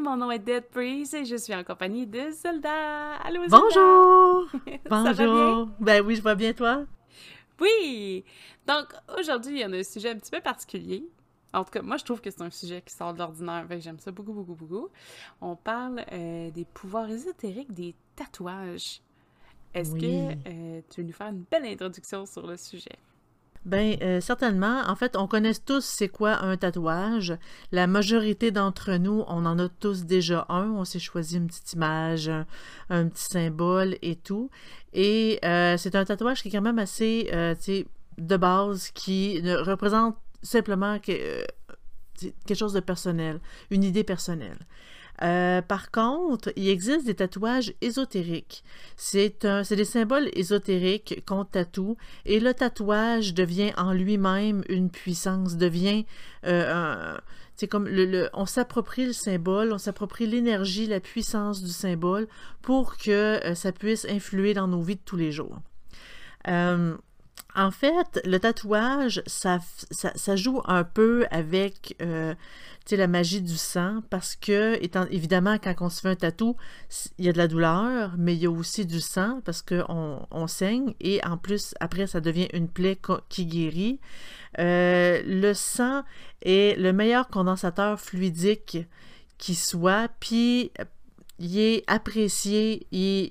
Mon nom est Dead Breeze et je suis en compagnie de Zelda. Allô, Zelda! Bonjour! Bonjour! Ben oui, je vois bien, toi? Oui! Donc, aujourd'hui, il y a un sujet un petit peu particulier. En tout cas, moi, je trouve que c'est un sujet qui sort de l'ordinaire, j'aime ça beaucoup, beaucoup, beaucoup. On parle euh, des pouvoirs ésotériques des tatouages. Est-ce que euh, tu veux nous faire une belle introduction sur le sujet? Ben euh, certainement. En fait, on connaît tous c'est quoi un tatouage. La majorité d'entre nous, on en a tous déjà un. On s'est choisi une petite image, un, petit symbole et tout. Et euh, c'est un tatouage qui est quand même assez, euh, de base, qui représente simplement que, quelque chose de personnel, une idée personnelle. Euh, par contre, il existe des tatouages ésotériques. C'est des symboles ésotériques qu'on tatoue et le tatouage devient en lui-même une puissance, devient euh, comme on s'approprie le symbole, on s'approprie l'énergie, la puissance du symbole pour que euh, ça puisse influer dans nos vies de tous les jours. En fait, le tatouage, ça, joue un peu avec la magie du sang, parce que, évidemment, quand on se fait un tatou, il y a de la douleur, mais il y a aussi du sang, parce qu'on on saigne, et en plus, après, ça devient une plaie qui guérit. Euh, le sang est le meilleur condensateur fluidique qui soit, puis il est apprécié,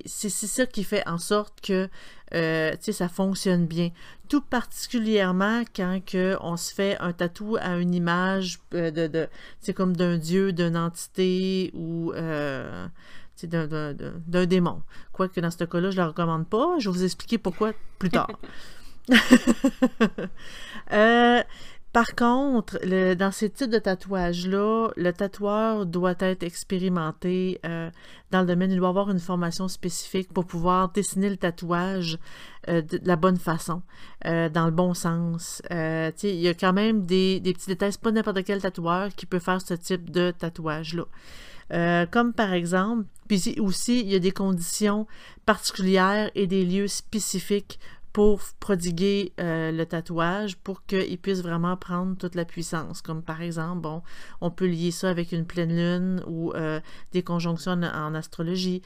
c'est ça qui fait en sorte que euh, ça fonctionne bien. Tout particulièrement quand que on se fait un tatou à une image euh, de, de comme d'un dieu, d'une entité ou euh, d'un démon. Quoique dans ce cas-là, je ne le recommande pas. Je vais vous expliquer pourquoi plus tard. euh, par contre, dans ces types de tatouages-là, le tatoueur doit être expérimenté euh, dans le domaine. Il doit avoir une formation spécifique pour pouvoir dessiner le tatouage euh, de, la bonne façon, euh, dans le bon sens. il y a quand même des, petits détails. C'est pas n'importe quel tatoueur qui peut faire ce type de tatouage-là. comme par exemple, puis aussi, il y a des conditions particulières et des lieux spécifiques pour prodiguer euh, le tatouage pour qu'il puisse vraiment prendre toute la puissance. Comme par exemple, bon, on peut lier ça avec une pleine lune ou euh, des conjonctions en, astrologie.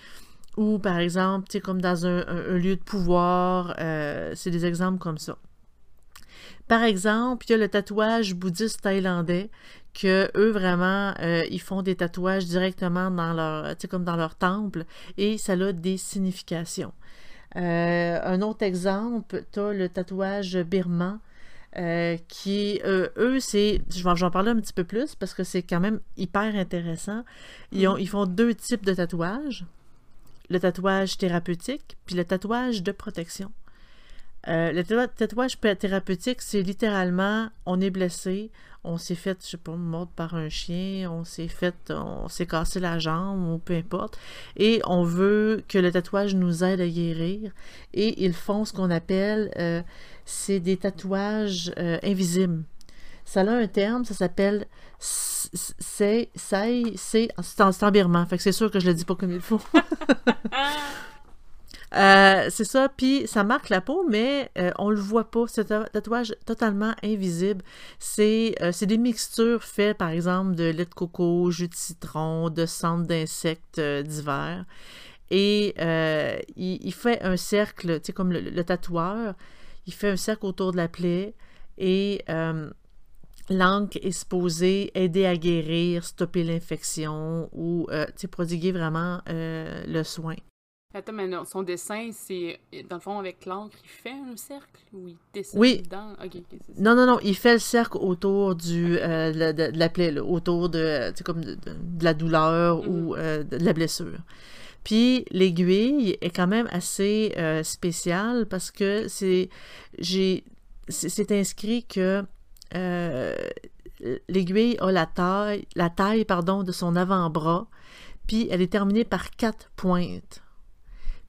Ou par exemple, tu sais, comme dans un, lieu de pouvoir, euh, c'est des exemples comme ça. Par exemple, il y a le tatouage bouddhiste thaïlandais que eux vraiment ils font des tatouages directement dans leur comme dans leur temple et ça a des significations. Euh, un autre exemple, tu as le tatouage birman. Euh, qui, euh, eux, c'est. Je vais en parler un petit peu plus parce que c'est quand même hyper intéressant. Ils, ont, ils font deux types de tatouages le tatouage thérapeutique puis le tatouage de protection. Le tatouage thérapeutique, c'est littéralement on est blessé, on s'est fait, je sais pas, mordre par un chien, on s'est fait, on s'est cassé la jambe ou peu importe, et on veut que le tatouage nous aide à guérir. Et ils font ce qu'on appelle, euh, c'est des tatouages euh, invisibles. Ça a un terme, ça s'appelle c'est c'est c'est en birman, fait que c'est sûr que je le dis pas comme il faut. Euh, c'est ça, puis ça marque la peau, mais euh, on le voit pas. C'est un tatouage totalement invisible. C'est euh, des mixtures faites, par exemple, de lait de coco, jus de citron, de cendres d'insectes divers. Et il, fait un cercle, tu sais, comme le, tatoueur, il fait un cercle autour de la plaie et l'encre est supposée aider à guérir, stopper l'infection ou prodiguer vraiment le soin. Attends, mais non, son dessin, c'est dans le fond avec l'encre, il fait un cercle ou il dessine oui. dedans? non, non, non, il fait le cercle autour du, euh, de, la plaie, autour de, comme de, la douleur ou mhm. euh, de la blessure. Puis l'aiguille est quand même assez euh, spéciale parce que c'est, j'ai, c'est inscrit que l'aiguille a la taille, la taille pardon, de son avant-bras, puis elle est terminée par quatre pointes.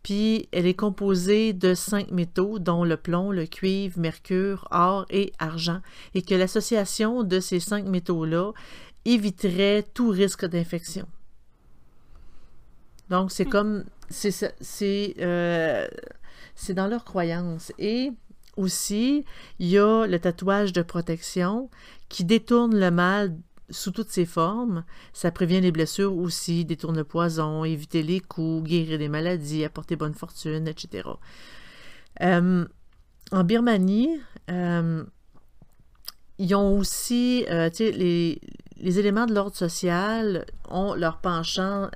Puis elle est composée de cinq métaux, dont le plomb, le cuivre, mercure, or et argent, et que l'association de ces cinq métaux-là éviterait tout risque d'infection. Donc c'est hmm. comme c'est euh, c'est dans leur croyance et aussi il y a le tatouage de protection qui détourne le mal sous toutes ses formes. Ça prévient les blessures aussi, détourne le poison, éviter les coups, guérir des maladies, apporter bonne fortune, etc. Euh, en Birmanie, euh, ils ont aussi, euh, les, les, éléments de l'ordre social ont leur penchant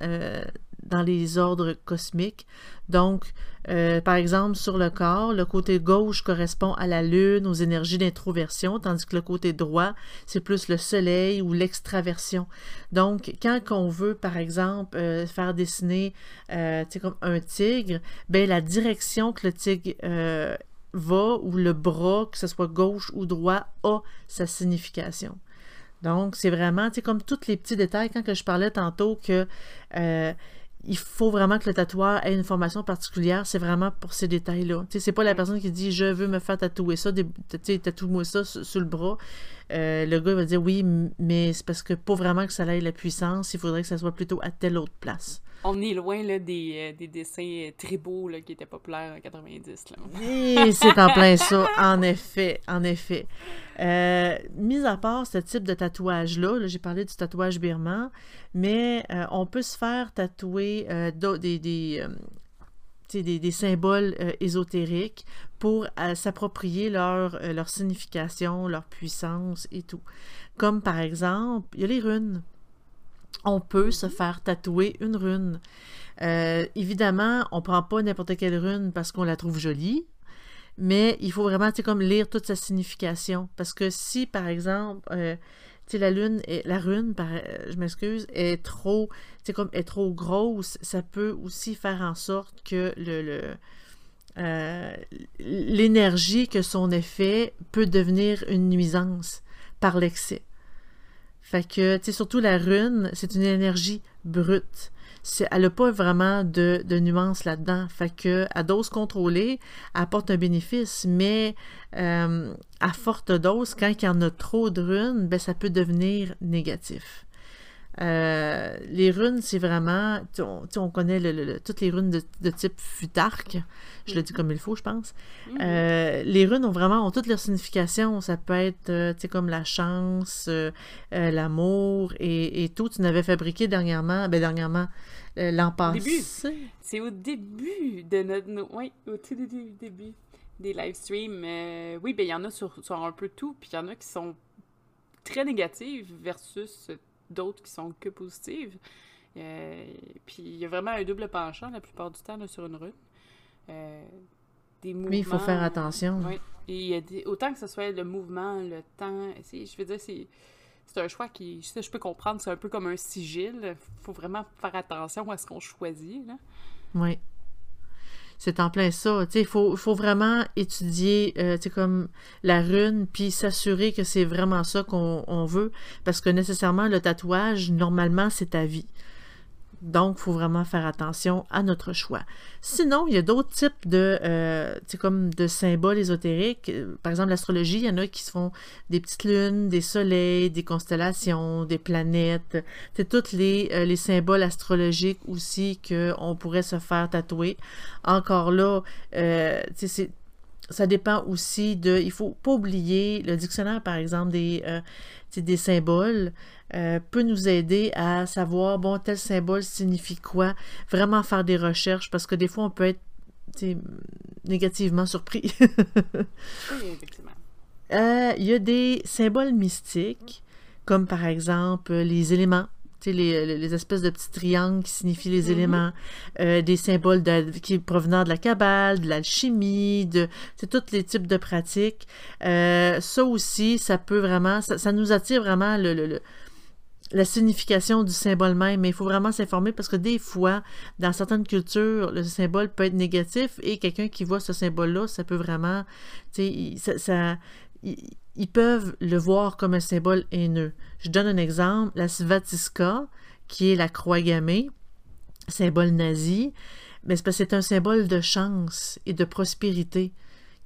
dans les ordres cosmiques. Donc, euh, par exemple, sur le corps, le côté gauche correspond à la lune, aux énergies d'introversion, tandis que le côté droit, c'est plus le soleil ou l'extraversion. Donc, quand on veut, par exemple, euh, faire dessiner euh, comme un tigre, ben la direction que le tigre euh, va ou le bras, que ce soit gauche ou droit, a sa signification. Donc, c'est vraiment, tu comme tous les petits détails, quand que je parlais tantôt que il faut vraiment que le tatoueur ait une formation particulière, c'est vraiment pour ces détails-là. Tu sais, c'est pas la personne qui dit je veux me faire tatouer ça, tu sais, tatoue-moi ça sur, le bras. Euh, le gars va dire oui, mais c'est parce que pour vraiment que ça ait la puissance, il faudrait que ça soit plutôt à telle autre place. On est loin là, des, euh, des dessins euh, très beaux là, qui étaient populaires en 90. Là. c'est en plein ça, en effet, en effet. Euh, mis à part ce type de tatouage-là, j'ai parlé du tatouage birman, mais on peut se faire tatouer des, des, symboles ésotériques pour s'approprier leur, leur signification, leur puissance et tout. Comme par exemple, il y a les runes on peut se faire tatouer une rune. Euh, évidemment, on prend pas n'importe quelle rune parce qu'on la trouve jolie, mais il faut vraiment, comme lire toute sa signification. Parce que si, par exemple, euh, la lune, la rune, euh, je m'excuse, est trop, comme est trop grosse, ça peut aussi faire en sorte que l'énergie que son effet peut devenir une nuisance par l'excès. Fait que, tu sais, surtout la rune, c'est une énergie brute. Elle n'a pas vraiment de, de nuances là-dedans. Fait que, à dose contrôlée, apporte un bénéfice, mais euh, à forte dose, quand il y en a trop de runes, ben, ça peut devenir négatif. Euh, les runes, c'est vraiment, on, on connaît le, toutes les runes de, type futarque, je le dis comme il faut, je pense. Mhm. Euh, les runes ont vraiment ont toutes leurs significations. Ça peut être, euh, tu sais, comme la chance, l'amour et, tout. Tu n'avais fabriqué dernièrement, ben dernièrement, l'an passé. C'est au début de notre, oui, au tout début, des live streams. oui, ben il y en a sur, sur un peu tout, puis il y en a qui sont très négatives versus d'autres qui sont que positives. Euh, puis il y a vraiment un double penchant la plupart du temps sur une rue. Euh, des mouvements, il faut faire attention. Oui. Et autant que ce soit le mouvement, le temps, je veux dire, c'est c'est un choix qui, je, je peux comprendre, c'est un peu comme un sigil. Il faut vraiment faire attention à ce qu'on choisit. Là. Oui c'est en plein ça. Il faut, faut vraiment étudier euh, comme la rune, puis s'assurer que c'est vraiment ça qu'on veut, parce que nécessairement, le tatouage, normalement, c'est ta vie. Donc, il faut vraiment faire attention à notre choix. Sinon, il y a d'autres types de, euh, de symboles ésotériques. Par exemple, l'astrologie, il y en a qui se font des petites lunes, des soleils, des constellations, des planètes. C'est tous les, euh, les symboles astrologiques aussi qu'on pourrait se faire tatouer. Encore là, euh, c'est ça dépend aussi de. Il faut pas oublier le dictionnaire, par exemple, des, euh, des symboles. Euh, peut nous aider à savoir, bon, tel symbole signifie quoi, vraiment faire des recherches, parce que des fois, on peut être négativement surpris. oui, effectivement. Euh, il y a des symboles mystiques, comme par exemple les éléments. Les, les, espèces de petits triangles qui signifient les mm-hmm. éléments, euh, des symboles qui provenant de la cabale, de l'alchimie, de tous les types de pratiques. ça aussi, ça peut vraiment, ça, ça nous attire vraiment le, le, la signification du symbole même, mais il faut vraiment s'informer parce que des fois, dans certaines cultures, le symbole peut être négatif et quelqu'un qui voit ce symbole-là, ça peut vraiment, tu sais, ça, ils peuvent le voir comme un symbole haineux. Je donne un exemple, la svatiska, qui est la croix gammée, symbole nazi, mais c'est un symbole de chance et de prospérité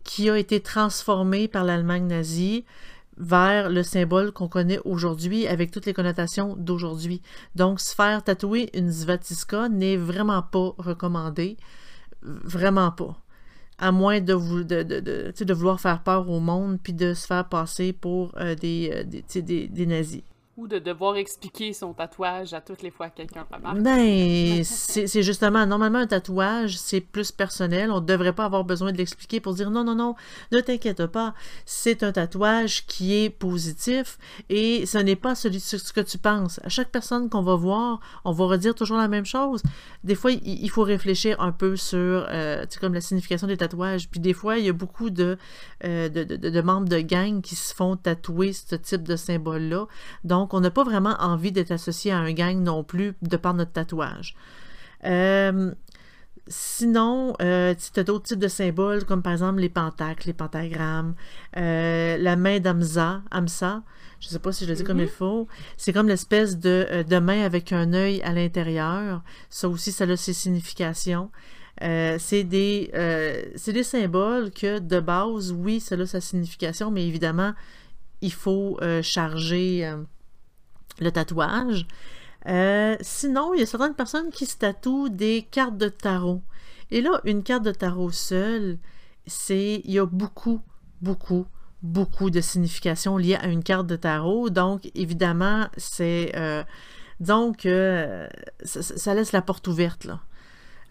qui a été transformé par l'Allemagne nazie vers le symbole qu'on connaît aujourd'hui avec toutes les connotations d'aujourd'hui. Donc, se faire tatouer une svastika n'est vraiment pas recommandé. Vraiment pas. À moins de, vouloir faire peur au monde puis de se faire passer pour euh, euh, des, nazis. Ou de devoir expliquer son tatouage à toutes les fois que quelqu'un remarque. Ben, c'est justement, normalement, un tatouage, c'est plus personnel. On ne devrait pas avoir besoin de l'expliquer pour dire non, non, non, ne t'inquiète pas. C'est un tatouage qui est positif et ce n'est pas celui ce que tu penses. À chaque personne qu'on va voir, on va redire toujours la même chose. Des fois, il, faut réfléchir un peu sur, euh, comme la signification des tatouages. Puis des fois, il y a beaucoup de, euh, de, de, de membres de gang qui se font tatouer ce type de symbole-là. Donc, donc, on n'a pas vraiment envie d'être associé à un gang non plus de par notre tatouage. Euh, sinon, euh, tu as d'autres types de symboles, comme par exemple les pentacles, les pentagrammes, euh, la main d'Amsa, Amsa, je ne sais pas si je le dis comme il mhm. faut. C'est comme l'espèce de, de, main avec un œil à l'intérieur. Ça aussi, ça a ses significations. c'est des, des symboles que, de base, oui, ça a sa signification, mais évidemment, il faut charger le tatouage. Euh, sinon, il y a certaines personnes qui se tatouent des cartes de tarot. Et là, une carte de tarot seule, c'est il y a beaucoup, beaucoup, beaucoup de significations liées à une carte de tarot. Donc, évidemment, c'est euh, donc euh, ça, laisse la porte ouverte là.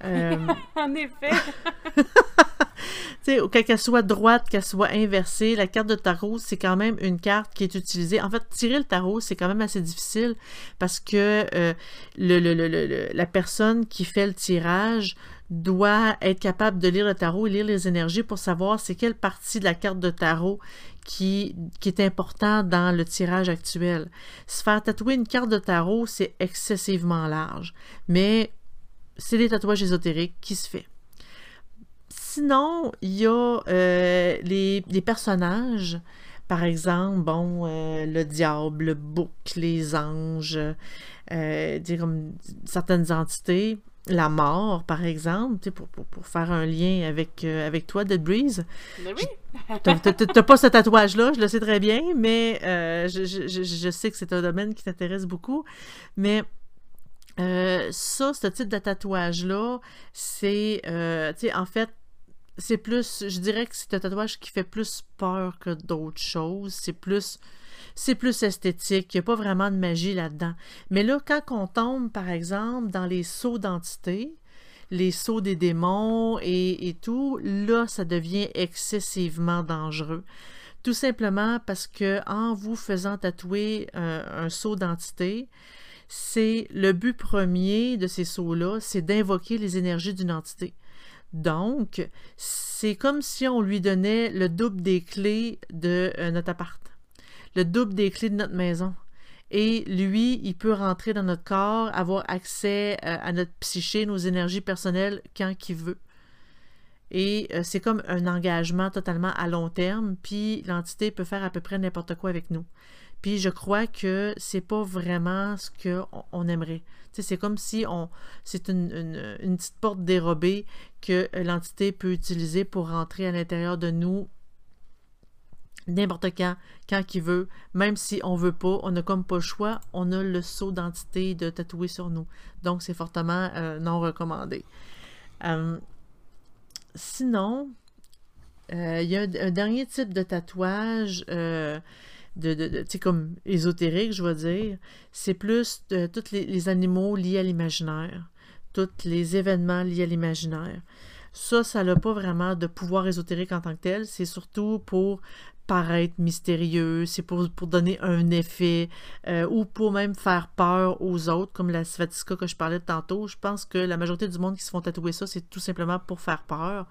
en effet. qu'elle soit droite, qu'elle soit inversée, la carte de tarot, c'est quand même une carte qui est utilisée. En fait, tirer le tarot, c'est quand même assez difficile parce que euh, le, la personne qui fait le tirage doit être capable de lire le tarot et lire les énergies pour savoir c'est quelle partie de la carte de tarot qui, qui est important dans le tirage actuel. Se faire tatouer une carte de tarot, c'est excessivement large, mais c'est des tatouages ésotériques qui se fait. Sinon, il y a euh, les, personnages. Par exemple, bon, euh, le diable, le bouc, les anges, euh, comme certaines entités. La mort, par exemple, pour, pour, faire un lien avec, avec toi, Dead Breeze. Mais oui! T'as pas ce tatouage-là, je le sais très bien, mais je, je, sais que c'est un domaine qui t'intéresse beaucoup. Mais ça, ce type de tatouage-là, c'est, tu sais, en fait, c'est plus, je dirais que c'est un tatouage qui fait plus peur que d'autres choses. C'est plus, c'est plus esthétique. Il n'y a pas vraiment de magie là-dedans. Mais là, quand on tombe, par exemple, dans les sauts d'entité, les sauts des démons et, tout, là, ça devient excessivement dangereux. Tout simplement parce que en vous faisant tatouer un, un saut d'entité, c'est le but premier de ces sauts-là, c'est d'invoquer les énergies d'une entité. Donc, c'est comme si on lui donnait le double des clés de euh, notre appart, le double des clés de notre maison. Et lui, il peut rentrer dans notre corps, avoir accès euh, à notre psyché, nos énergies personnelles quand il veut. Et euh, c'est comme un engagement totalement à long terme, puis l'entité peut faire à peu près n'importe quoi avec nous. Puis je crois que c'est pas vraiment ce qu'on on aimerait. C'est comme si on c'est une, une, petite porte dérobée que l'entité peut utiliser pour rentrer à l'intérieur de nous n'importe quand, quand qu'il veut, même si on veut pas, on n'a comme pas le choix, on a le saut d'entité de tatouer sur nous. Donc c'est fortement euh, non recommandé. Euh, sinon, euh, il y a un, dernier type de tatouage de, de, comme ésotérique, je vais dire, c'est plus de tous les, animaux liés à l'imaginaire, tous les événements liés à l'imaginaire. Ça, ça n'a pas vraiment de pouvoir ésotérique en tant que tel, c'est surtout pour paraître mystérieux, c'est pour, donner un effet euh, ou pour même faire peur aux autres, comme la Svatiska que je parlais tantôt. Je pense que la majorité du monde qui se font tatouer ça, c'est tout simplement pour faire peur.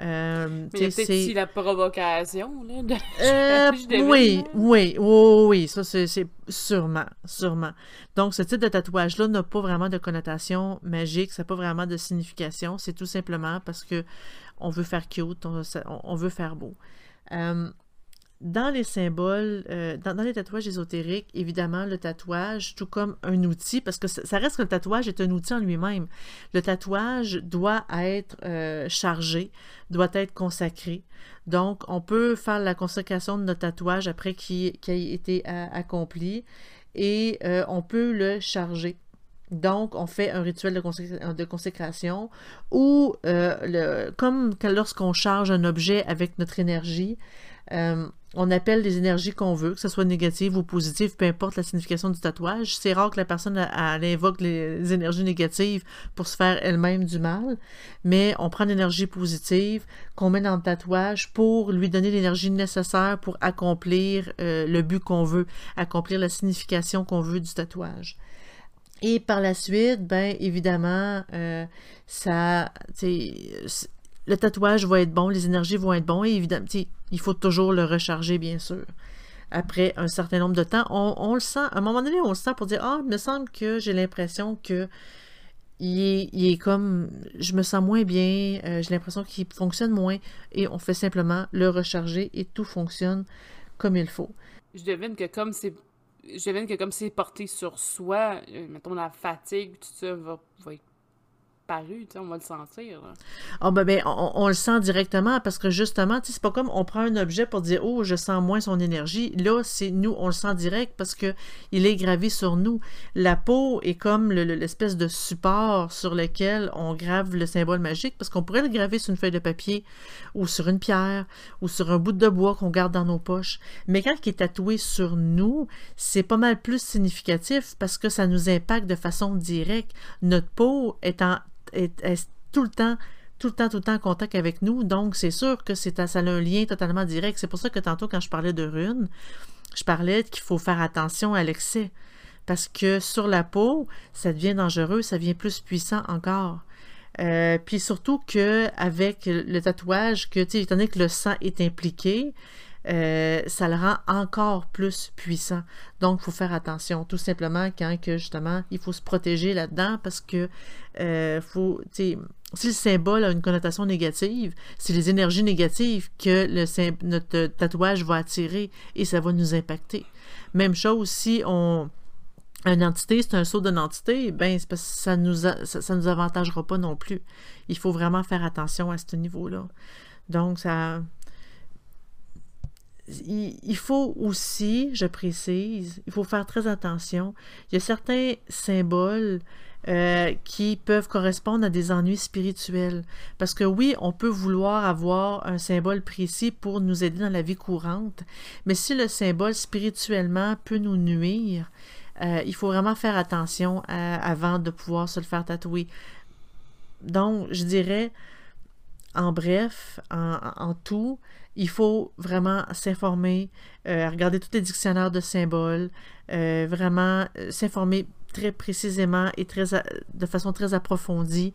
Euh, Mais il y a peut-être la provocation, là. De... Euh, oui, oui, oui, oui, ça c'est sûrement, sûrement. Donc ce type de tatouage-là n'a pas vraiment de connotation magique, ça n'a pas vraiment de signification, c'est tout simplement parce que on veut faire cute, on, veut faire beau. Euh, dans les symboles, euh, dans, les tatouages ésotériques, évidemment, le tatouage, tout comme un outil, parce que ça, reste que le tatouage est un outil en lui-même. Le tatouage doit être euh, chargé, doit être consacré. Donc, on peut faire la consécration de notre tatouage après qu'il ait été euh, accompli et on peut le charger. Donc, on fait un rituel de, consécration ou, comme lorsqu'on charge un objet avec notre énergie, on appelle les énergies qu'on veut, que ce soit négative ou positive, peu importe la signification du tatouage. C'est rare que la personne invoque les énergies négatives pour se faire elle-même du mal, mais on prend l'énergie positive qu'on met dans le tatouage pour lui donner l'énergie nécessaire pour accomplir euh, le but qu'on veut, accomplir la signification qu'on veut du tatouage. Et par la suite, ben évidemment, euh, ça, le tatouage va être bon, les énergies vont être bonnes, et évidemment, il faut toujours le recharger, bien sûr. Après un certain nombre de temps, on, le sent, à un moment donné, on le sent pour dire Ah, il me semble que j'ai l'impression que il est, comme je me sens moins bien, euh, j'ai l'impression qu'il fonctionne moins, et on fait simplement le recharger et tout fonctionne comme il faut. Je devine que comme c'est devine que comme c'est porté sur soi, euh, mettons la fatigue, tout ça va, va être on va le sentir. Oh, ben, ben on, le sent directement parce que justement, c'est pas comme on prend un objet pour dire Oh, je sens moins son énergie. Là, c'est nous, on le sent direct parce que il est gravé sur nous. La peau est comme l'espèce de support sur lequel on grave le symbole magique parce qu'on pourrait le graver sur une feuille de papier ou sur une pierre ou sur un bout de bois qu'on garde dans nos poches. Mais quand il est tatoué sur nous, c'est pas mal plus significatif parce que ça nous impacte de façon directe. Notre peau est en est, tout le temps tout le temps, tout le temps en contact avec nous. Donc, c'est sûr que c'est ça a un lien totalement direct. C'est pour ça que tantôt, quand je parlais de runes, je parlais qu'il faut faire attention à l'excès. Parce que sur la peau, ça devient dangereux, ça devient plus puissant encore. Euh, puis surtout que avec le tatouage, que étant donné que le sang est impliqué, euh, ça le rend encore plus puissant. Donc, il faut faire attention, tout simplement, quand que justement, il faut se protéger là-dedans parce que euh, si le symbole a une connotation négative, c'est les énergies négatives que le, notre tatouage va attirer et ça va nous impacter. Même chose si on une entité, c'est un saut d'une entité, ben ça nous ça, ça, nous avantagera pas non plus. Il faut vraiment faire attention à ce niveau-là. Donc ça il, faut aussi, je précise, il faut faire très attention. Il y a certains symboles euh, qui peuvent correspondre à des ennuis spirituels. Parce que oui, on peut vouloir avoir un symbole précis pour nous aider dans la vie courante, mais si le symbole spirituellement peut nous nuire, euh, il faut vraiment faire attention euh, avant de pouvoir se le faire tatouer. Donc, je dirais, en bref, en tout, il faut vraiment s'informer, euh, regarder tous les dictionnaires de symboles, euh, vraiment euh, s'informer très précisément et très de façon très approfondie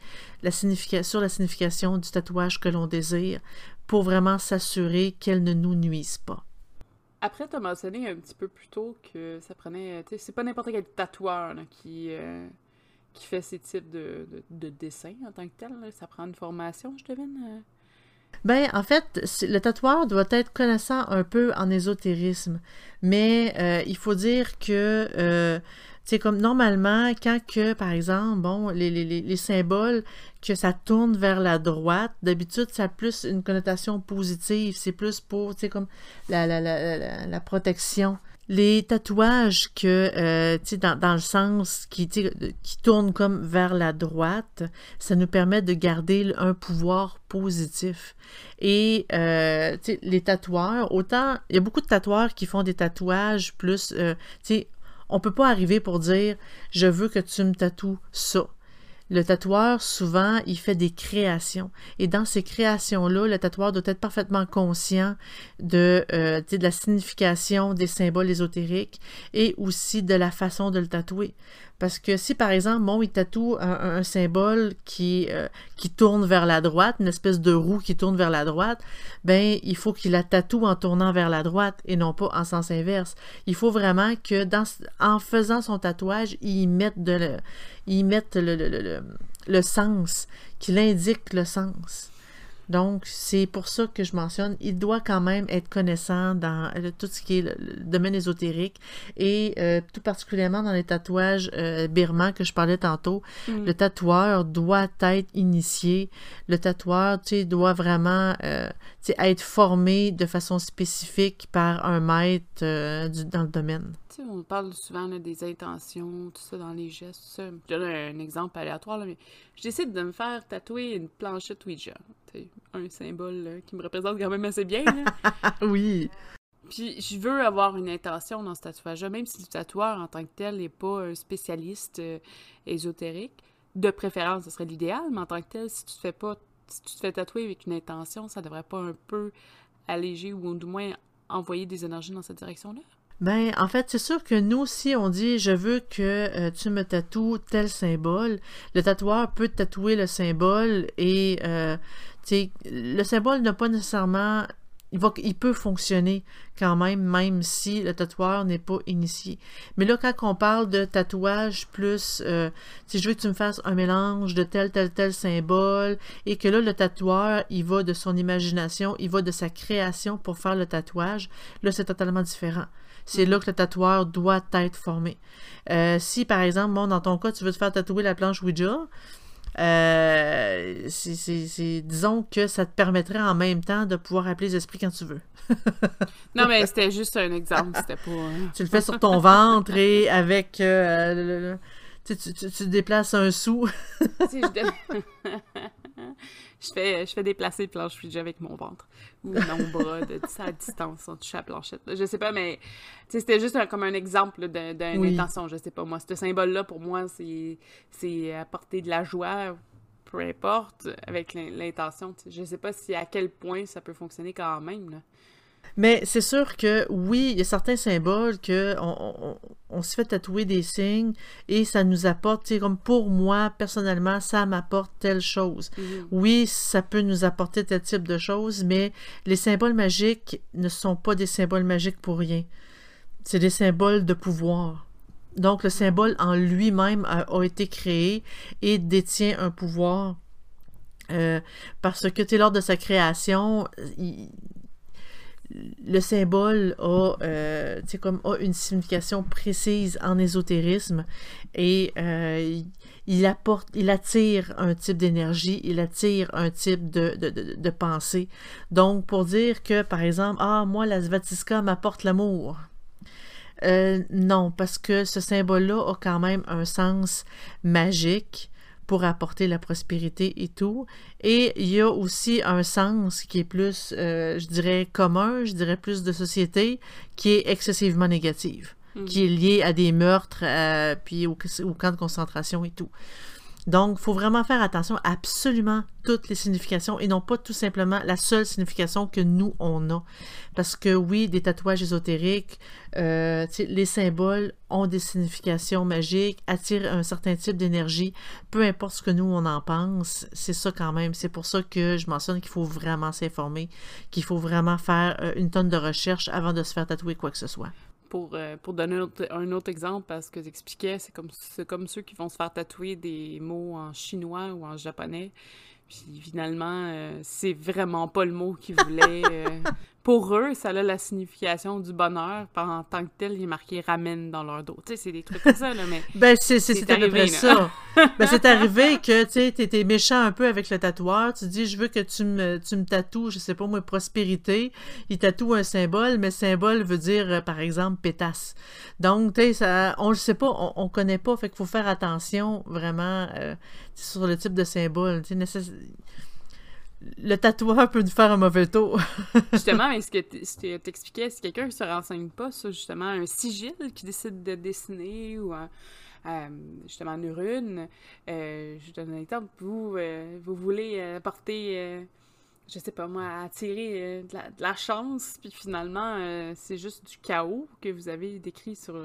sur la signification du tatouage que l'on désire pour vraiment s'assurer qu'elle ne nous nuise pas. Après, tu as mentionné un petit peu plus tôt que ça prenait. C'est pas n'importe quel tatoueur qui, qui fait ces types de, dessins en tant que tel. Ça prend une formation, je devine. Ben, en fait, le tatoueur doit être connaissant un peu en ésotérisme, mais euh, il faut dire que euh, c'est comme normalement, quand que, par exemple, bon, les, les, les, symboles, que ça tourne vers la droite, d'habitude, ça a plus une connotation positive. C'est plus pour, tu sais, comme la, la, la, la protection les tatouages que, euh, dans, le sens qui, qui tourne comme vers la droite, ça nous permet de garder un pouvoir positif. Et, euh, les tatoueurs, autant, il y a beaucoup de tatoueurs qui font des tatouages plus, euh, tu sais, on peut pas arriver pour dire, je veux que tu me tatoues ça. Le tatoueur, souvent, il fait des créations. Et dans ces créations-là, le tatoueur doit être parfaitement conscient de, euh, de la signification des symboles ésotériques et aussi de la façon de le tatouer. Parce que si, par exemple, bon, il tatoue un, symbole qui, euh, qui tourne vers la droite, une espèce de roue qui tourne vers la droite, ben, il faut qu'il la tatoue en tournant vers la droite et non pas en sens inverse. Il faut vraiment que, dans, en faisant son tatouage, il mette, de il mette le, le, le, le sens, qu'il indique le sens. Donc, c'est pour ça que je mentionne, il doit quand même être connaissant dans euh, tout ce qui est le, domaine ésotérique et euh, tout particulièrement dans les tatouages euh, birmans que je parlais tantôt. Mm. Le tatoueur doit être initié. Le tatoueur, tu sais, doit vraiment être formé de façon spécifique par un maître dans le domaine. On parle souvent là, des intentions, tout ça dans les gestes, tout ça. Je donne un, exemple aléatoire, là, mais je décide de me faire tatouer une planchette Ouija. Tu sais, un symbole là, qui me représente quand même assez bien. Oui. Puis je veux avoir une intention dans ce tatouage-là, même si le tatoueur en tant que tel n'est pas un spécialiste euh, ésotérique. De préférence, ce serait l'idéal, mais en tant que tel, si tu te fais pas, si tu te fais tatouer avec une intention, ça devrait pas un peu alléger ou du moins envoyer des énergies dans cette direction-là? Ben, en fait, c'est sûr que nous, si on dit je veux que euh, tu me tatoues tel symbole, le tatoueur peut tatouer le symbole et euh, le symbole n'a pas nécessairement il, va, il peut fonctionner quand même, même si le tatoueur n'est pas initié. Mais là, quand on parle de tatouage plus, euh, si je veux que tu me fasses un mélange de tel, tel, tel symbole, et que là, le tatoueur, il va de son imagination, il va de sa création pour faire le tatouage, là, c'est totalement différent. C'est là que le tatoueur doit être formé. Euh, si, par exemple, bon, dans ton cas, tu veux te faire tatouer la planche Ouija, euh, disons que ça te permettrait en même temps de pouvoir appeler les esprits quand tu veux. non, mais c'était juste un exemple, c'était pas... tu le fais sur ton ventre et avec... Euh, tu, tu, tu, déplaces un sou. je, fais, je fais déplacer le planche Ouija avec mon ventre ou mon bras de ça à distance en touchant la planchette. Je sais pas, mais c'était juste comme un exemple d'une intention. Je sais pas, moi, ce symbole-là, pour moi, c'est apporter de la joie, peu importe, avec l'intention. Je sais pas si à quel point ça peut fonctionner quand même. Là. Mais c'est sûr que oui, il y a certains symboles que on, on, se fait tatouer des signes et ça nous apporte, comme pour moi, personnellement, ça m'apporte telle chose. Mhm. Oui, ça peut nous apporter tel type de choses, mais les symboles magiques ne sont pas des symboles magiques pour rien. C'est des symboles de pouvoir. Donc le symbole en lui-même a, été créé et détient un pouvoir. Euh, parce que lors de sa création, il, le symbole a, euh, comme, une signification précise en ésotérisme et euh, il apporte, il attire un type d'énergie, il attire un type de, de, pensée. Donc, pour dire que, par exemple, ah, moi, la Svatiska m'apporte l'amour. Euh, non, parce que ce symbole-là a quand même un sens magique pour apporter la prospérité et tout. Et il y a aussi un sens qui est plus, euh, je dirais, commun, je dirais plus de société, qui est excessivement négative, mm. qui est lié à des meurtres, euh, puis au, au, camp de concentration et tout. Donc, il faut vraiment faire attention à absolument toutes les significations et non pas tout simplement la seule signification que nous, on a. Parce que oui, des tatouages ésotériques, euh, les symboles ont des significations magiques, attirent un certain type d'énergie, peu importe ce que nous, on en pense, c'est ça quand même. C'est pour ça que je mentionne qu'il faut vraiment s'informer, qu'il faut vraiment faire euh, une tonne de recherche avant de se faire tatouer quoi que ce soit pour, euh, pour donner un autre, exemple, parce que j'expliquais, c'est comme, comme ceux qui vont se faire tatouer des mots en chinois ou en japonais. Puis finalement, euh, c'est vraiment pas le mot qu'ils voulaient. Euh, pour eux, ça a la signification du bonheur. En tant que tel, il est marqué ramène dans leur dos. Tu sais, c'est des trucs comme ça, là, mais. ben, c'est arrivé, ça. ben, c'est arrivé que, tu sais, t'étais méchant un peu avec le tatoueur. Tu dis, je veux que tu me, tu me tatoues, je sais pas moi, prospérité. Il tatoue un symbole, mais symbole veut dire, euh, par exemple, pétasse. Donc, tu sais, on le sait pas, on, on connaît pas, fait qu'il faut faire attention, vraiment, sur le type de symbole. Tu sais, le tatoueur peut nous faire un mauvais tour. justement, mais ce que tu t'expliquais, si quelqu'un ne se renseigne pas sur justement un sigil qui décide de dessiner ou euh, justement une rune, euh, je donne un exemple, vous, euh, vous voulez apporter, je sais pas moi, attirer de la, chance, puis finalement, c'est juste du chaos que vous avez décrit sur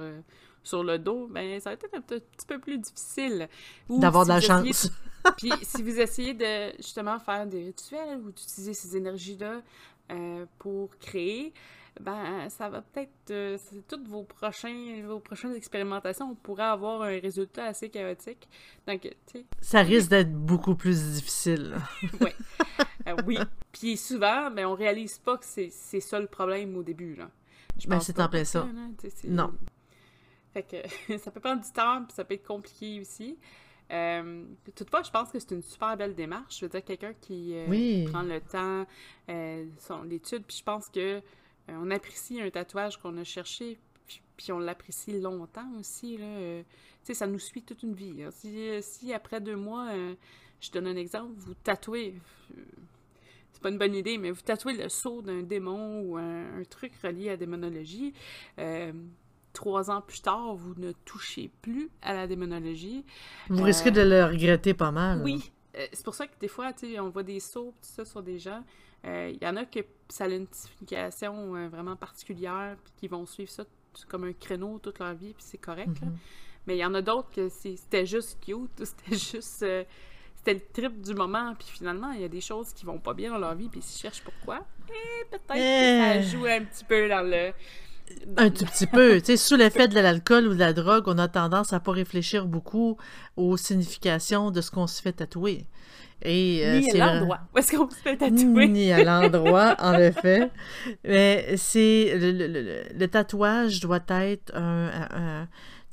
sur le dos, ben ça va être un petit peu plus difficile. D'avoir de la chance. Puis si vous essayez de justement faire des rituels ou d'utiliser ces énergies-là euh, pour créer, ben ça va peut-être euh, toutes vos prochains vos prochaines expérimentations on pourrait avoir un résultat assez chaotique. Donc tu sais. Ça risque d'être beaucoup plus difficile. Oui euh, oui. Puis souvent ben on réalise pas que c'est ça le problème au début là. Je ben, c'est en plein ça, non fait que ça peut prendre du temps puis ça peut être compliqué aussi euh, toutefois, je pense que c'est une super belle démarche. Je veux dire, quelqu'un qui euh, prend le temps, euh, son l'étude, puis je pense que on apprécie un tatouage qu'on a cherché puis, on l'apprécie longtemps aussi. Là. tu sais, ça nous suit toute une vie. Si, si, après deux mois, je donne un exemple, vous tatouez c'est pas une bonne idée, mais vous tatouez le sceau d'un démon ou un, truc relié à la démonologie. Euh, trois ans plus tard, vous ne touchez plus à la démonologie. Vous risquez de le regretter pas mal. Oui. Euh, c'est pour ça que des fois, on voit des sceaux, tout ça, sur des gens. Euh, il y en a que ça a une signification vraiment particulière, puis qui vont suivre ça comme un créneau toute leur vie, puis c'est correct. Mhm. Mais il y en a d'autres que c'était juste cute, c'était juste c'était le trip du moment, puis finalement, il y a des choses qui vont pas bien dans leur vie, puis ils cherchent pourquoi. Et peut-être que ça joue un petit peu dans le. Un tout petit peu. tu sais, sous l'effet de l'alcool ou de la drogue, on a tendance à pas réfléchir beaucoup aux significations de ce qu'on se fait tatouer. Et, euh, ni à l'endroit où est-ce qu'on se fait tatouer. Ni à l'endroit, en effet. Mais c'est... Le, tatouage doit être un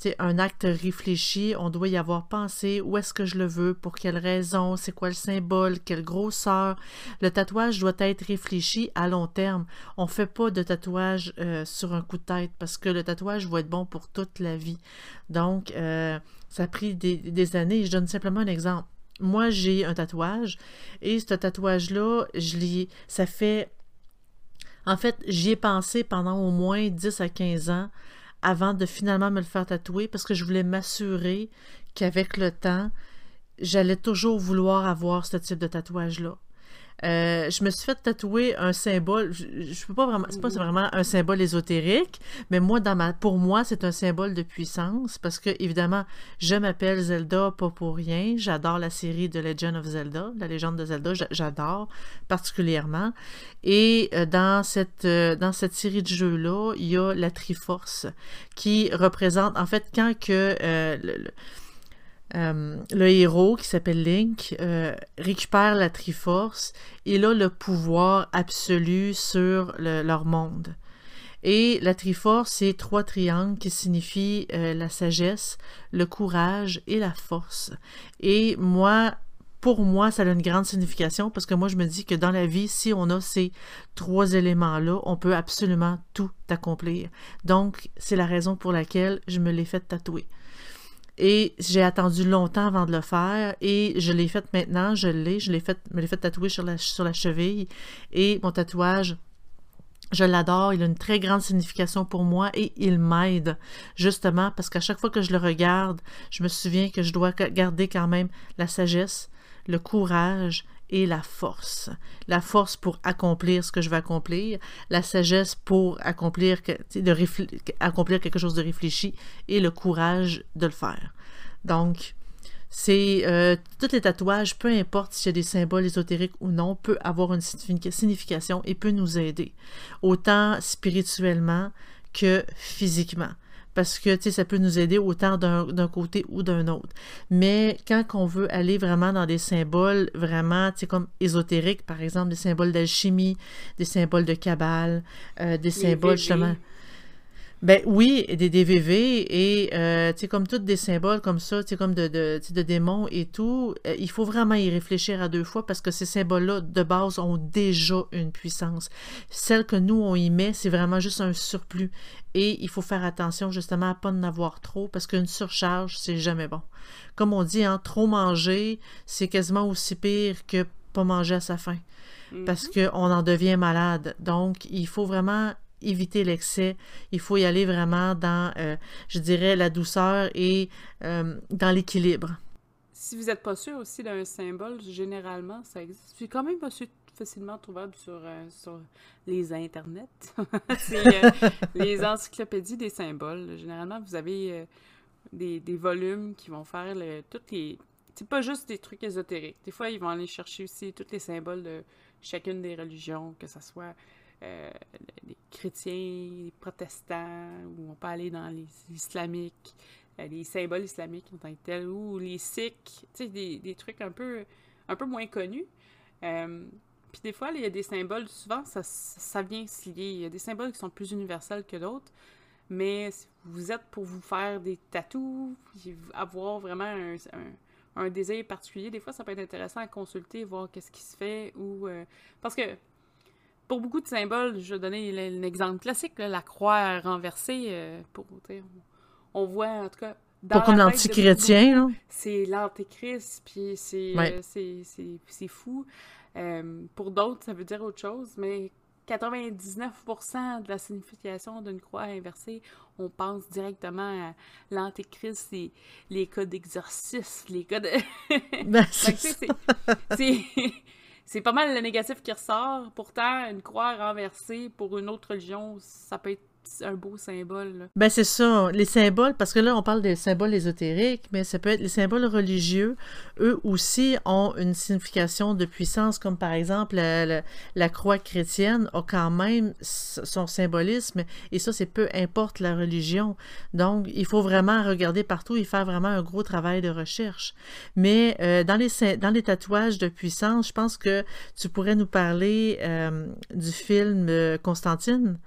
c'est un acte réfléchi, on doit y avoir pensé, où est-ce que je le veux, pour quelle raison, c'est quoi le symbole, quelle grosseur? Le tatouage doit être réfléchi à long terme. On fait pas de tatouage euh, sur un coup de tête parce que le tatouage va être bon pour toute la vie. Donc, euh, ça a pris des, années. Je donne simplement un exemple. Moi, j'ai un tatouage et ce tatouage-là, je l'ai, ça fait en fait, j'y ai pensé pendant au moins 10 à 15 ans avant de finalement me le faire tatouer parce que je voulais m'assurer qu'avec le temps, j'allais toujours vouloir avoir ce type de tatouage-là. Euh, je me suis fait tatouer un symbole. Je, je peux pas vraiment. C'est pas mm-hmm. vraiment un symbole ésotérique, mais moi, dans ma, pour moi, c'est un symbole de puissance parce que, évidemment, je m'appelle Zelda pas pour rien. J'adore la série de Legend of Zelda, la légende de Zelda. J'adore particulièrement. Et euh, dans cette, euh, dans cette série de jeux-là, il y a la Triforce qui représente, en fait, quand que le euh, le héros qui s'appelle Link euh, récupère la Triforce. Il a le pouvoir absolu sur leur monde. Et la Triforce, c'est trois triangles qui signifient euh, la sagesse, le courage et la force. Et moi, pour moi, ça a une grande signification parce que moi, je me dis que dans la vie, si on a ces trois éléments-là, on peut absolument tout accomplir. Donc, c'est la raison pour laquelle je me l'ai fait tatouer. Et j'ai attendu longtemps avant de le faire et je l'ai fait maintenant, je l'ai, je l'ai fait, me l'ai fait tatouer sur la, sur la cheville et mon tatouage, je l'adore, il a une très grande signification pour moi et il m'aide justement parce qu'à chaque fois que je le regarde, je me souviens que je dois garder quand même la sagesse, le courage et la force. La force pour accomplir ce que je veux accomplir, la sagesse pour accomplir, de accomplir quelque chose de réfléchi et le courage de le faire. Donc, c'est euh, tous les tatouages, peu importe s'il y a des symboles ésotériques ou non, peut avoir une signification et peut nous aider, autant spirituellement que physiquement parce que tu sais, ça peut nous aider autant d'un côté ou d'un autre. Mais quand on veut aller vraiment dans des symboles vraiment, tu sais, comme ésotériques, par exemple, des symboles d'alchimie, des symboles de cabale, euh, des symboles justement. Ben oui, des DVV et euh, tu sais comme tous des symboles comme ça, tu sais comme de, de, de démons et tout, euh, il faut vraiment y réfléchir à deux fois parce que ces symboles-là de base ont déjà une puissance. Celle que nous on y met, c'est vraiment juste un surplus et il faut faire attention justement à pas en avoir trop parce qu'une surcharge c'est jamais bon. Comme on dit, hein, trop manger c'est quasiment aussi pire que pas manger à sa faim parce mm-hmm. qu'on en devient malade. Donc il faut vraiment éviter l'excès. Il faut y aller vraiment dans, euh, je dirais, la douceur et euh, dans l'équilibre. Si vous n'êtes pas sûr aussi d'un symbole, généralement, ça existe. C'est quand même pas facilement trouvable sur, euh, sur les internets. C'est les encyclopédies des symboles. Généralement, vous avez des, des, volumes qui vont faire le, toutes les... C'est pas juste des trucs ésotériques. Des fois, ils vont aller chercher aussi tous les symboles de chacune des religions, que ce soit euh, les chrétiens, les protestants, ou on peut aller dans les islamiques, euh, les symboles islamiques en tant que tels, ou les sikhs, tu sais, des, des, trucs un peu, un peu moins connus. Euh, puis des fois, il y a des symboles, souvent, ça, ça vient se lier. Il y a des symboles qui sont plus universels que d'autres, mais si vous êtes pour vous faire des tatous, avoir vraiment un, un, désir particulier, des fois, ça peut être intéressant à consulter, voir qu'est-ce qui se fait, ou... parce que pour beaucoup de symboles, je vais donner l'exemple classique, la croix renversée. Euh, pour, on voit, en tout cas, dans Pas comme l'antichrétien, C'est l'antéchrist, puis c'est c'est fou. pour d'autres, ça veut dire autre chose, mais 99% de la signification d'une croix inversée, on pense directement à l'antéchrist, les, les cas d'exorcisme, les cas de... Ben, c'est pas mal le négatif qui ressort. Pourtant, une croix renversée pour une autre religion, ça peut être un beau symbole. Ben c'est ça, les symboles, parce que là on parle des symboles ésotériques, mais ça peut être les symboles religieux, eux aussi ont une signification de puissance, comme par exemple la, croix chrétienne a quand même son symbolisme, et ça c'est peu importe la religion. Donc il faut vraiment regarder partout et faire vraiment un gros travail de recherche. Mais euh, dans, les, dans les tatouages de puissance, je pense que tu pourrais nous parler euh, du film euh, Constantine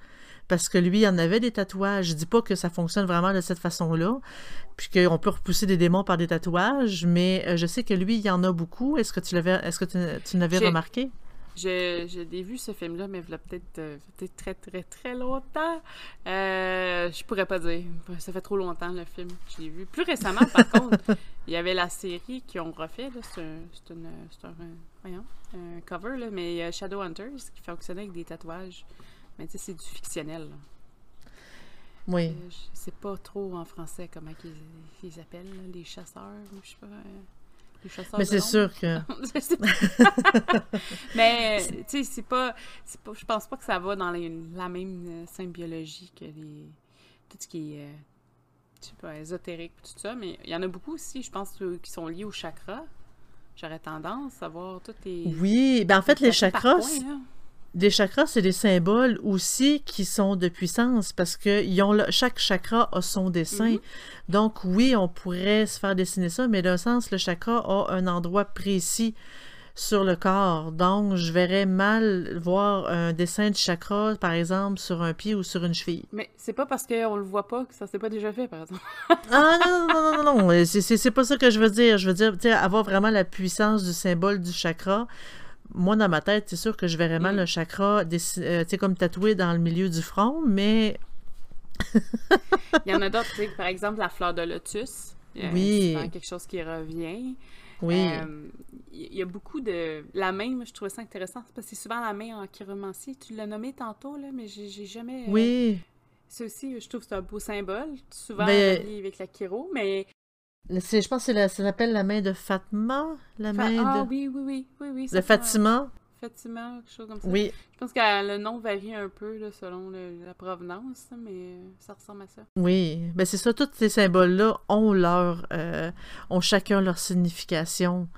parce que lui, il en avait des tatouages. Je dis pas que ça fonctionne vraiment de cette façon-là, puisqu'on peut repousser des démons par des tatouages, mais euh, je sais que lui, il y en a beaucoup. Est-ce que tu l'avais, est-ce que tu, l'avais remarqué? J'ai vu ce film-là, mais il y a peut-être euh, peut très, très, très longtemps. Euh, je pourrais pas dire. Ça fait trop longtemps, le film. Je l'ai vu. Plus récemment, par contre, il y avait la série qui ont refait. C'est un, un, un, cover, là, mais Shadowhunters qui fonctionnait avec des tatouages. Mais tu sais, c'est du fictionnel. Oui. Euh, je sais pas trop en français comment ils, ils appellent, les chasseurs, je sais pas. Euh, les chasseurs Mais c'est sûr que. Mais, tu sais, c'est pas, pas. Je pense pas que ça va dans la même euh, symbiologie que les, tout ce qui est. je sais pas, ésotérique, tout ça. Mais il y en a beaucoup aussi, je pense, qui sont liés au chakra. J'aurais tendance à voir toutes les. Oui, ben en fait, les chakras des chakras, c'est des symboles aussi qui sont de puissance parce que ont chaque chakra a son dessin. Mhm. Donc, oui, on pourrait se faire dessiner ça, mais d'un sens, le chakra a un endroit précis sur le corps. Donc, je verrais mal voir un dessin de chakra, par exemple, sur un pied ou sur une cheville. Mais c'est pas parce qu'on le voit pas que ça s'est pas déjà fait, par exemple. ah non, non, non, non, non. C'est pas ça que je veux dire. Je veux dire, tu sais, avoir vraiment la puissance du symbole du chakra moi, dans ma tête, c'est sûr que je verrais mal mm. le chakra, euh, comme tatoué dans le milieu du front, mais. Il y en a d'autres, par exemple, la fleur de lotus. Euh, oui. C'est quelque chose qui revient. Oui. Euh, il y a beaucoup de. La main, je trouvais ça intéressant, parce que c'est souvent la main en chiromancie. Tu l'as nommé tantôt, là, mais j'ai jamais. Oui. Ça aussi, je trouve que c'est un beau symbole, souvent ben, avec la chiro, mais je pense que ça s'appelle la main de Fatma? La main ah, de... oui, oui, oui. oui, oui de Fatima? Fatima, quelque chose comme ça. Oui. Je pense que le nom varie un peu selon la provenance, mais ça ressemble à ça. Oui, ben c'est ça, tous ces symboles-là ont leur euh, ont chacun leur signification.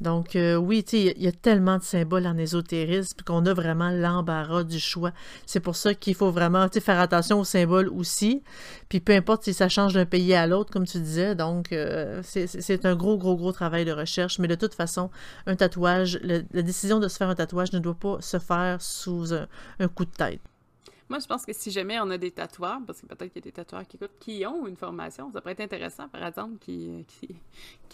Donc, euh, oui, il y, a tellement de symboles en ésotérisme qu'on a vraiment l'embarras du choix. C'est pour ça qu'il faut vraiment faire attention aux symboles aussi. Puis peu importe si ça change d'un pays à l'autre, comme tu disais. Donc, euh, c'est un gros, gros, gros travail de recherche. Mais de toute façon, un tatouage, la décision de se faire un tatouage ne doit pas se faire sous un coup de tête. Moi, je pense que si jamais on a des tatoueurs, parce que peut-être qu'il y a des tatoueurs qui écoutent, qui ont une formation, ça pourrait être intéressant, par exemple, qui, qui,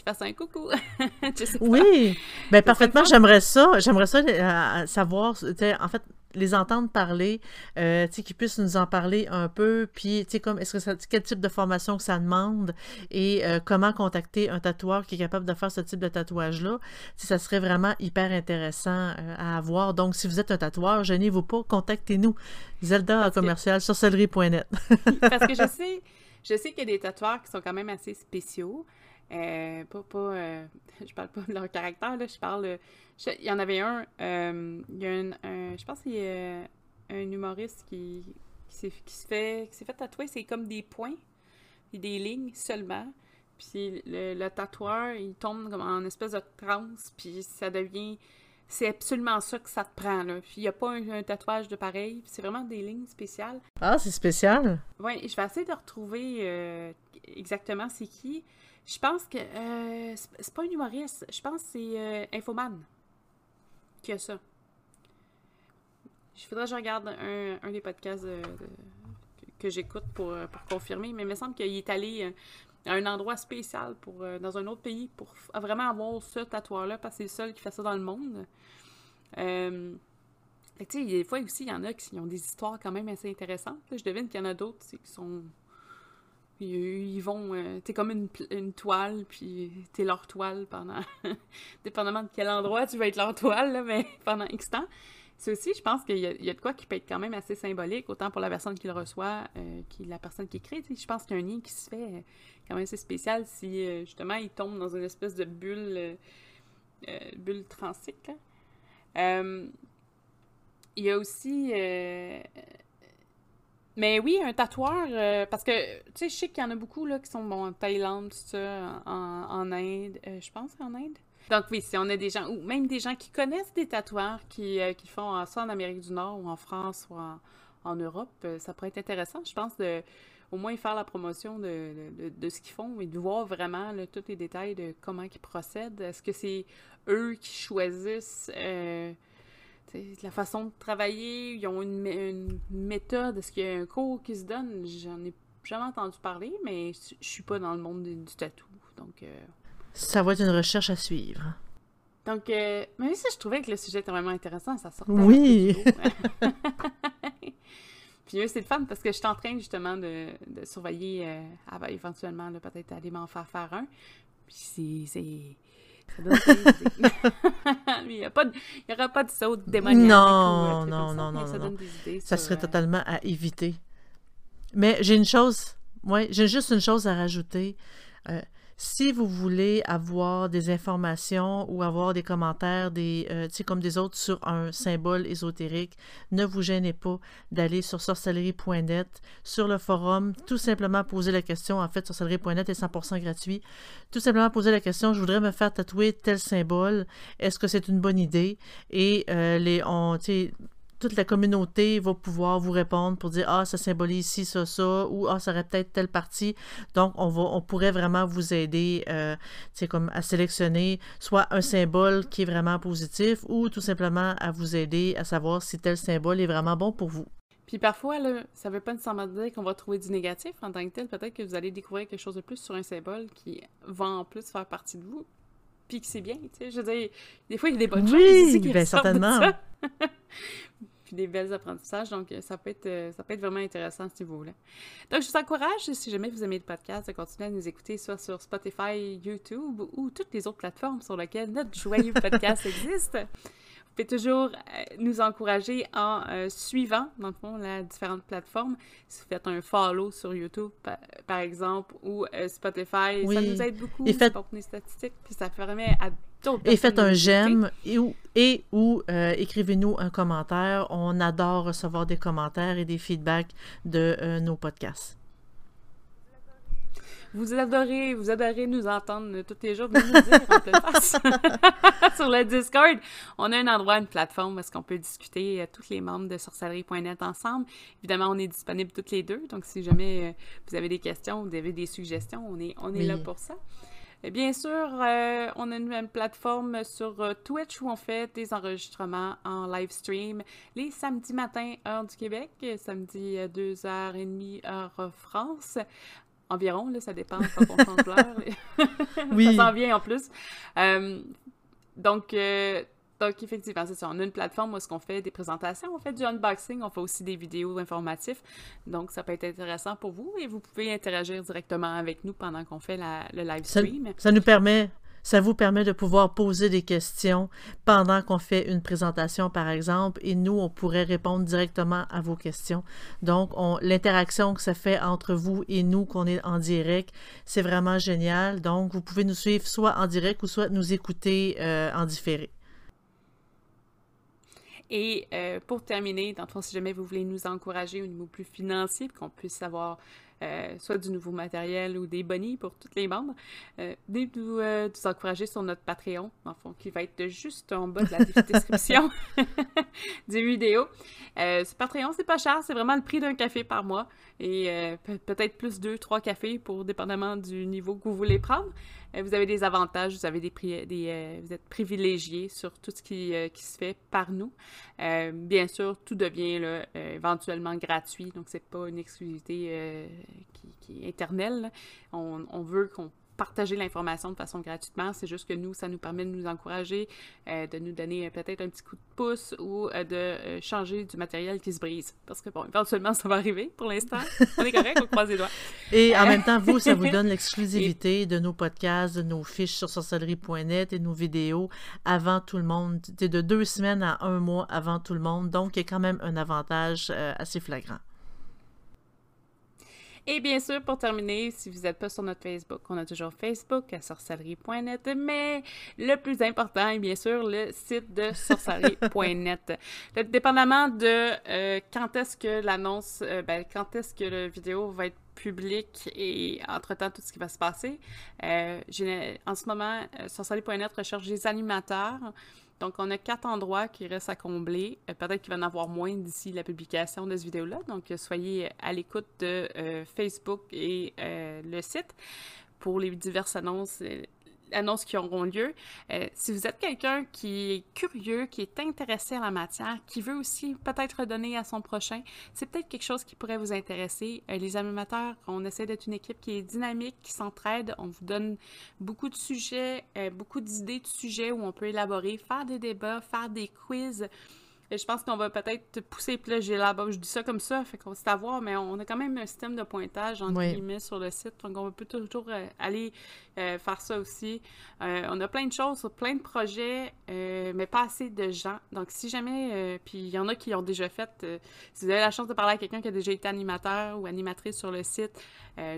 fassent un coucou. oui, ben parfaitement, j'aimerais ça. J'aimerais ça euh, savoir, en fait, les entendre parler, euh, qu'ils puissent nous en parler un peu, puis comme est-ce que ça, quel type de formation que ça demande et euh, comment contacter un tatoueur qui est capable de faire ce type de tatouage-là? Ça serait vraiment hyper intéressant euh, à avoir. Donc, si vous êtes un tatoueur, gênez-vous pas, contactez-nous. Zelda commercial sur celery.net. Parce que je sais, je sais qu'il y a des tatoueurs qui sont quand même assez spéciaux. Euh, pas, pas euh, je parle pas de leur caractère, là, je parle. il y en avait un, euh, il y a un, je pense qu'il y a un humoriste qui, qui, qui se fait, qui s'est fait tatouer, c'est comme des points, et des lignes seulement. Puis le, tatoueur, il tombe comme en espèce de transe, puis ça devient. C'est absolument ça que ça te prend, là. Puis il n'y a pas un, tatouage de pareil, c'est vraiment des lignes spéciales. Ah, c'est spécial? Oui, je vais essayer de retrouver exactement c'est qui. Je pense que euh, c'est pas un humoriste. Je pense que c'est euh, Infoman qui a ça. Il faudrait que je regarde un, des podcasts que j'écoute pour, euh, pour, confirmer, mais il me semble qu'il est allé à un endroit spécial pour dans un autre pays pour vraiment avoir ce tatouage-là, parce que c'est le seul qui fait ça dans le monde. tu sais, des fois aussi, il y en a qui ont des histoires quand même assez intéressantes. Je devine qu'il y en a d'autres qui sont. Ils, vont. Euh, t'es comme une, toile, puis t'es leur toile pendant. Dépendamment de quel endroit tu vas être leur toile, là, mais pendant X temps. C'est aussi, je pense qu'il y, y, a de quoi qui peut être quand même assez symbolique, autant pour la personne qui le reçoit euh, que la personne qui écrit. Je pense qu'il y a un lien qui se fait euh, quand même assez spécial si justement il tombe dans une espèce de bulle, bulle transique. Il y a aussi. Euh, mais oui, un tatoueur, euh, parce que, tu sais, je sais qu'il y en a beaucoup là, qui sont bon, en Thaïlande, tout ça, en, Inde, euh, je pense en Inde. Donc oui, si on a des gens, ou même des gens qui connaissent des tatoueurs qui, qui font ça en Amérique du Nord ou en France ou en, Europe, ça pourrait être intéressant, je pense, de au moins faire la promotion de, de, ce qu'ils font et de voir vraiment tous les détails de comment ils procèdent. Est-ce que c'est eux qui choisissent la façon de travailler, ils ont une, méthode, est-ce qu'il y a un cours qui se donne? J'en ai jamais entendu parler, mais je suis pas dans le monde du, tatou, donc... Euh, ça va être une recherche à suivre. Donc, euh, même si je trouvais que le sujet était vraiment intéressant, ça sortait Oui! Puis c'est le fun parce que je suis en train justement de, surveiller, euh, éventuellement, peut-être aller m'en faire faire un. Puis c'est il n'y aura pas de saut démoniaque. Non, non, non, non, ça, non. ça serait euh, totalement à éviter. Mais j'ai une chose, ouais, j'ai juste une chose à rajouter. Euh, si vous voulez avoir des informations ou avoir des commentaires, des, euh, comme des autres sur un symbole ésotérique, ne vous gênez pas d'aller sur sorcellerie.net, sur le forum, tout simplement poser la question. En fait, sorcellerie.net est 100% gratuit. Tout simplement poser la question, je voudrais me faire tatouer tel symbole. Est-ce que c'est une bonne idée? Et euh, les, on, toute la communauté va pouvoir vous répondre pour dire ah ça symbolise ici ça ça ou ah ça aurait peut-être telle partie donc on va on pourrait vraiment vous aider euh, comme à sélectionner soit un symbole qui est vraiment positif ou tout simplement à vous aider à savoir si tel symbole est vraiment bon pour vous puis parfois, là, ça veut pas nécessairement dire qu'on va trouver du négatif en tant que tel. Peut-être que vous allez découvrir quelque chose de plus sur un symbole qui va en plus faire partie de vous. Puis que c'est bien, tu sais. Je veux dire, des fois, il y a des bonnes choses ici qui ben, certainement. puis des belles apprentissages. Donc, euh, ça peut être, euh, ça peut être vraiment intéressant à ce niveau-là. Donc, je vous encourage, si jamais vous aimez le podcast, de continuer à nous écouter soit sur Spotify, YouTube ou toutes les autres plateformes sur lesquelles notre joyeux podcast existe. Pouvez toujours euh, nous encourager en suivant, dans le fond, les différentes plateformes. Si vous faites un follow sur YouTube, par, exemple, ou Spotify, ça nous aide beaucoup pour les statistiques, puis ça permet à et faites un j'aime et ou, et, ou euh, écrivez-nous un commentaire. On adore recevoir des commentaires et des feedbacks de euh, nos podcasts. Vous adorez, vous adorez nous entendre tous les jours, nous dire sur le Discord. On a un endroit, une plateforme où est-ce qu'on peut discuter euh, tous les membres de sorcellerie.net ensemble. Évidemment, on est disponible toutes les deux, donc si jamais vous avez des questions, vous avez des suggestions, on est, on est là pour ça. Bien sûr, euh, on a une, plateforme sur euh, Twitch où on fait des enregistrements en live stream les samedis matins, heure du Québec, samedi à 2h30, heure France. Environ, là, ça dépend quand on change l'heure. oui. ça s'en vient en plus. Euh, donc, donc, effectivement, c'est ça. On a une plateforme où est-ce qu'on fait des présentations, on fait du unboxing, on fait aussi des vidéos informatives. Donc, ça peut être intéressant pour vous et vous pouvez interagir directement avec nous pendant qu'on fait le live stream. Ça, nous permet, ça vous permet de pouvoir poser des questions pendant qu'on fait une présentation, par exemple, et nous, on pourrait répondre directement à vos questions. Donc, l'interaction que ça fait entre vous et nous, qu'on est en direct, c'est vraiment génial. Donc, vous pouvez nous suivre soit en direct ou soit nous écouter euh, en différé. Et euh, pour terminer, dans le fond, si jamais vous voulez nous encourager au niveau plus financier, qu'on puisse avoir euh, soit du nouveau matériel ou des bonnies pour toutes les membres, euh, venez nous, nous, encourager sur notre Patreon, fond, qui va être juste en bas de la description du vidéo. ce Patreon, c'est pas cher, c'est vraiment le prix d'un café par mois et peut-être plus deux, trois cafés pour dépendamment du niveau que vous voulez prendre. Euh, vous avez des avantages, vous euh, êtes privilégié sur tout ce qui, euh, qui se fait par nous. bien sûr, tout devient éventuellement gratuit, donc c'est pas une exclusivité qui, est éternelle. On veut qu'on partager l'information de façon gratuitement. C'est juste que nous, ça nous permet de nous encourager, euh, de nous donner euh, peut-être un petit coup de pouce ou euh, de changer du matériel qui se brise. Parce que, bon, éventuellement, ça va arriver pour l'instant. On est correct, on croise les doigts. Et en même temps, vous, ça vous donne l'exclusivité de nos podcasts, de nos fiches sur sorcellerie.net et nos vidéos avant tout le monde. C'est de deux semaines à un mois avant tout le monde. Donc, il y a quand même un avantage assez flagrant. Et bien sûr, pour terminer, si vous n'êtes pas sur notre Facebook, on a toujours Facebook à sorcellerie.net, mais le plus important est bien sûr le site de sorcellerie.net. Dépendamment de euh, quand est-ce que l'annonce, euh, ben, quand est-ce que la vidéo va être publique et entre-temps tout ce qui va se passer, euh, en ce moment, sorcellerie.net recherche des animateurs donc, on a quatre endroits qui restent à combler. Euh, peut-être qu'il va en avoir moins d'ici la publication de cette vidéo-là. Donc, euh, soyez à l'écoute de euh, Facebook et le site pour les diverses annonces annonces qui auront lieu. Euh, si vous êtes quelqu'un qui est curieux, qui est intéressé à la matière, qui veut aussi peut-être donner à son prochain, c'est peut-être quelque chose qui pourrait vous intéresser. Euh, les animateurs, on essaie d'être une équipe qui est dynamique, qui s'entraide. On vous donne beaucoup de sujets, euh, beaucoup d'idées de sujets où on peut élaborer, faire des débats, faire des quiz. Et je pense qu'on va peut-être pousser, puis là, j'ai là-bas, je dis ça comme ça, fait qu'on sait à voir, mais on a quand même un système de pointage, entre guillemets, sur le site, donc on peut toujours aller euh, faire ça aussi. Euh, on a plein de choses, plein de projets, euh, mais pas assez de gens. Donc, si jamais, puis il y en a qui ont déjà fait, si vous avez la chance de parler à quelqu'un qui a déjà été animateur ou animatrice sur le site,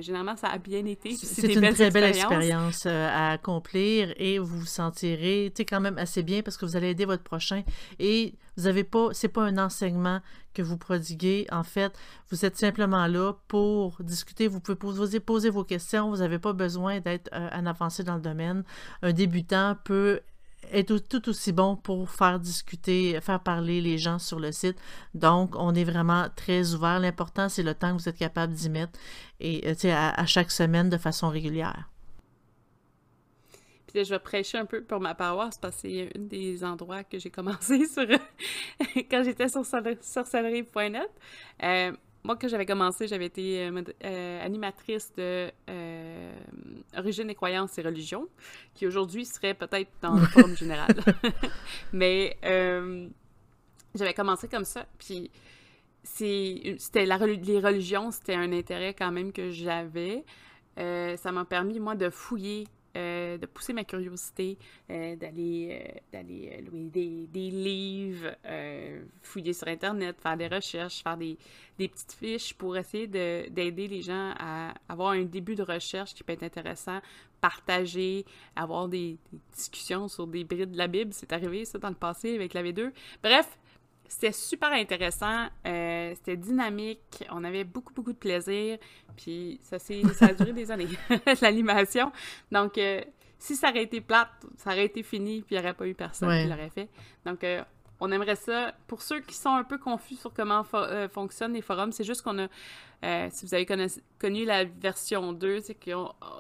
généralement, ça a bien été. C'est une très belle expérience à accomplir et vous vous sentirez, tu sais, quand même assez bien parce que vous allez aider votre prochain et vous avez pas, c'est pas un enseignement que vous prodiguez. En fait, vous êtes simplement là pour discuter. Vous pouvez poser, vos questions. Vous n'avez pas besoin d'être euh, un avancé dans le domaine. Un débutant peut être tout aussi bon pour faire discuter, faire parler les gens sur le site. Donc, on est vraiment très ouvert. L'important, c'est le temps que vous êtes capable d'y mettre et euh, à chaque semaine de façon régulière. Puis je vais prêcher un peu pour ma paroisse parce que c'est un des endroits que j'ai commencé sur quand j'étais sur sorcellerie.net. Euh, moi, quand j'avais commencé, j'avais été euh, euh, animatrice de Origine et croyances et religions, qui aujourd'hui serait peut-être dans le forum général. Mais j'avais commencé comme ça. Puis c'était les religions, c'était un intérêt quand même que j'avais. ça m'a permis, moi, de fouiller euh, de pousser ma curiosité, euh, d'aller euh, louer des, des livres, fouiller sur Internet, faire des recherches, faire des, des petites fiches pour essayer d'aider les gens à avoir un début de recherche qui peut être intéressant, partager, avoir des, des discussions sur des brides de la Bible. C'est arrivé ça dans le passé avec la V2. Bref, c'était super intéressant, euh, c'était dynamique, on avait beaucoup, beaucoup de plaisir, puis ça, ça a duré des années, l'animation. Donc, euh, si ça aurait été plate, ça aurait été fini, puis il n'y aurait pas eu personne qui l'aurait fait. Donc, euh, on aimerait ça. Pour ceux qui sont un peu confus sur comment fonctionnent les forums, c'est juste qu'on a, si vous avez connu la version 2, c'est que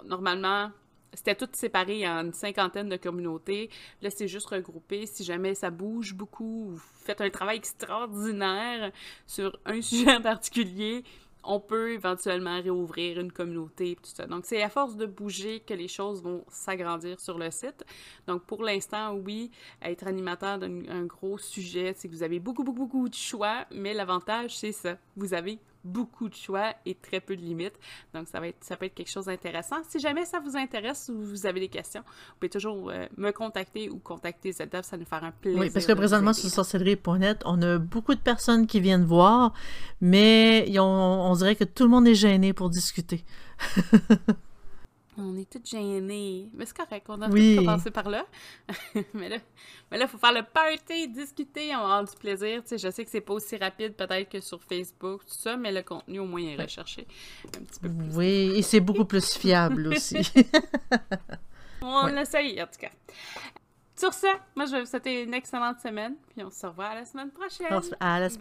normalement, c'était tout séparé en une cinquantaine de communautés. Là, c'est juste regroupé. Si jamais ça bouge beaucoup, vous faites un travail extraordinaire sur un sujet en particulier, on peut éventuellement réouvrir une communauté, tout ça. Donc, c'est à force de bouger que les choses vont s'agrandir sur le site. Donc, pour l'instant, oui, être animateur d'un gros sujet, c'est que vous avez beaucoup, beaucoup, beaucoup de choix, mais l'avantage, c'est ça. Vous avez beaucoup de choix et très peu de limites. Donc, ça, va être, ça peut être quelque chose d'intéressant. Si jamais ça vous intéresse ou vous avez des questions, vous pouvez toujours euh, me contacter ou contacter ZDF, ça nous faire un plaisir. Oui, parce que présentement, sur sorcellerie.net, on a beaucoup de personnes qui viennent voir, mais on dirait que tout le monde est gêné pour discuter. On est toutes gênées. Mais c'est correct, on a oui. commencé par là. mais là, il faut faire le party, discuter, on va avoir du plaisir. Tu sais, je sais que c'est pas aussi rapide peut-être que sur Facebook, tout ça, mais le contenu au moins est recherché un petit peu plus. Oui, et c'est beaucoup plus fiable aussi. on l'essaye, en tout cas. Sur ça, moi, je vais vous souhaiter une excellente semaine, puis on se revoit à la semaine prochaine. À la semaine